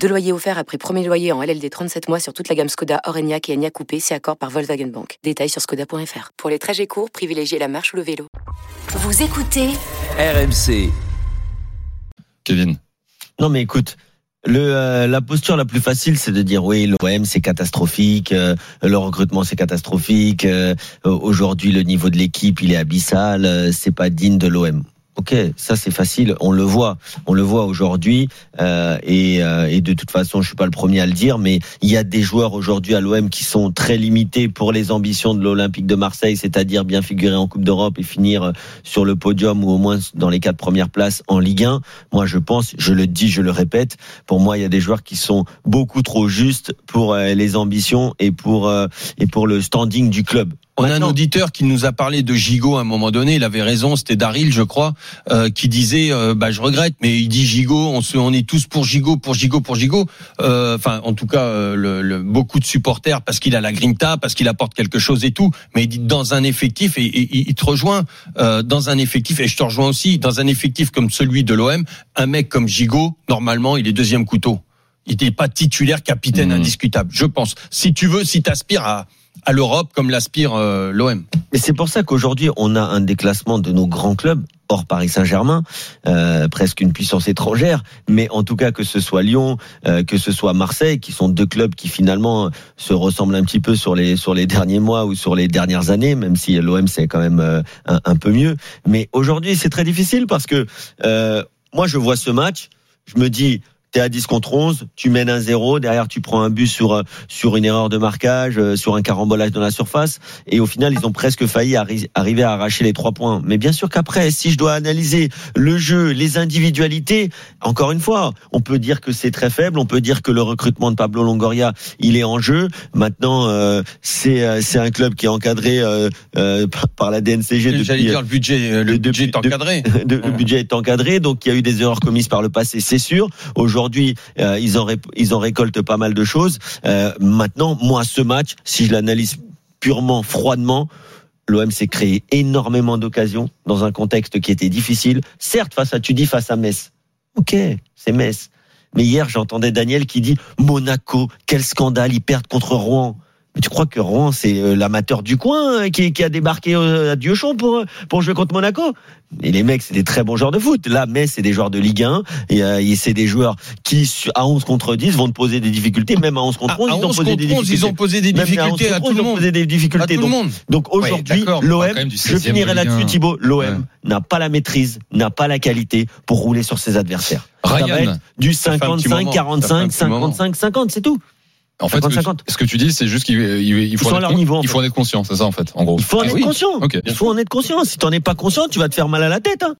Deux loyers offerts après premier loyer en LLD 37 mois sur toute la gamme Skoda, Orenia et Enya Coupé, c'est accord par Volkswagen Bank. Détails sur skoda.fr. Pour les trajets courts, privilégiez la marche ou le vélo. Vous écoutez RMC. Kevin. Non mais écoute, le, euh, la posture la plus facile, c'est de dire oui, l'OM c'est catastrophique, euh, le recrutement c'est catastrophique, euh, aujourd'hui le niveau de l'équipe il est abyssal, euh, c'est pas digne de l'OM. Ok, ça c'est facile, on le voit, on le voit aujourd'hui, euh, et, euh, et, de toute façon, je suis pas le premier à le dire, mais il y a des joueurs aujourd'hui à l'OM qui sont très limités pour les ambitions de l'Olympique de Marseille, c'est-à-dire bien figurer en Coupe d'Europe et finir sur le podium ou au moins dans les quatre premières places en Ligue 1. Moi, je pense, je le dis, je le répète, pour moi, il y a des joueurs qui sont beaucoup trop justes pour euh, les ambitions et pour euh, et pour le standing du club. On a un auditeur qui nous a parlé de Gigot à un moment donné. Il avait raison, c'était Daryl, je crois, euh, qui disait, euh, bah, je regrette, mais il dit Gigot. On, se, on est tous pour Gigot, pour Gigot, pour Gigot. Euh, enfin, en tout cas, le, le, beaucoup de supporters parce qu'il a la grinta, parce qu'il apporte quelque chose et tout. Mais il dit dans un effectif et, et il te rejoint dans un effectif et je te rejoins aussi dans un effectif comme celui de l'OM. Un mec comme Gigot, normalement, il est deuxième couteau. Il n'est pas titulaire, capitaine mmh. indiscutable. Je pense. Si tu veux, si t'aspires à à l'Europe comme l'aspire euh, l'OM. Et c'est pour ça qu'aujourd'hui on a un déclassement de nos grands clubs hors Paris Saint-Germain, euh, presque une puissance étrangère, mais en tout cas que ce soit Lyon, euh, que ce soit Marseille, qui sont deux clubs qui finalement se ressemblent un petit peu sur les sur les derniers mois ou sur les dernières années, même si l'OM c'est quand même euh, un, un, peu mieux. Mais aujourd'hui c'est très difficile parce que euh, moi je vois ce match, je me dis t'es à 10 contre 11, tu mènes un 0, derrière tu prends un but sur euh, sur une erreur de marquage, euh, sur un carambolage dans la surface, et au final ils ont presque failli arriver à arracher les trois points. Mais bien sûr qu'après, si je dois analyser le jeu, les individualités, encore une fois, on peut dire que c'est très faible, on peut dire que le recrutement de Pablo Longoria, il est en jeu. Maintenant, euh, c'est c'est un club qui est encadré euh, par la DNCG. Depuis, dire le budget, le budget est encadré. De, le budget est encadré, donc il y a eu des erreurs commises par le passé, c'est sûr. Aujourd'hui aujourd'hui, euh, ils en récoltent pas mal de choses. Euh, maintenant, moi, ce match, si je l'analyse purement froidement, l'OM s'est créé énormément d'occasions dans un contexte qui était difficile. Certes, face à tu dis face à Metz. Ok, c'est Metz. Mais hier, j'entendais Daniel qui dit Monaco, quel scandale, ils perdent contre Rouen. Mais tu crois que Rouen, c'est euh, l'amateur du coin hein, qui, qui, a débarqué à Dieuchon pour, pour jouer contre Monaco? Et les mecs, c'est des très bons joueurs de foot. Là, mais c'est des joueurs de Ligue 1 et, euh, c'est des joueurs qui, à 11 contre 10, vont te poser des difficultés. Même à 11 contre 11, à, ils, ont posé des difficultés. ils ont posé des difficultés à, tout le monde. Des difficultés. donc, donc aujourd'hui, l'OM, je finirai là-dessus, Thibaut, l'OM n'a pas la maîtrise, n'a pas la qualité pour rouler sur ses adversaires. Ryan, Ça va être du 55, 45, 55, 50, c'est tout. En fait, 50, ce que tu dis, c'est juste qu'il il faut, en être, niveau, il faut en être conscient, c'est ça en fait, en gros. Il faut en ah être conscient. Il faut en être conscient. Si t'en es pas conscient, tu vas te faire mal à la tête. Hein.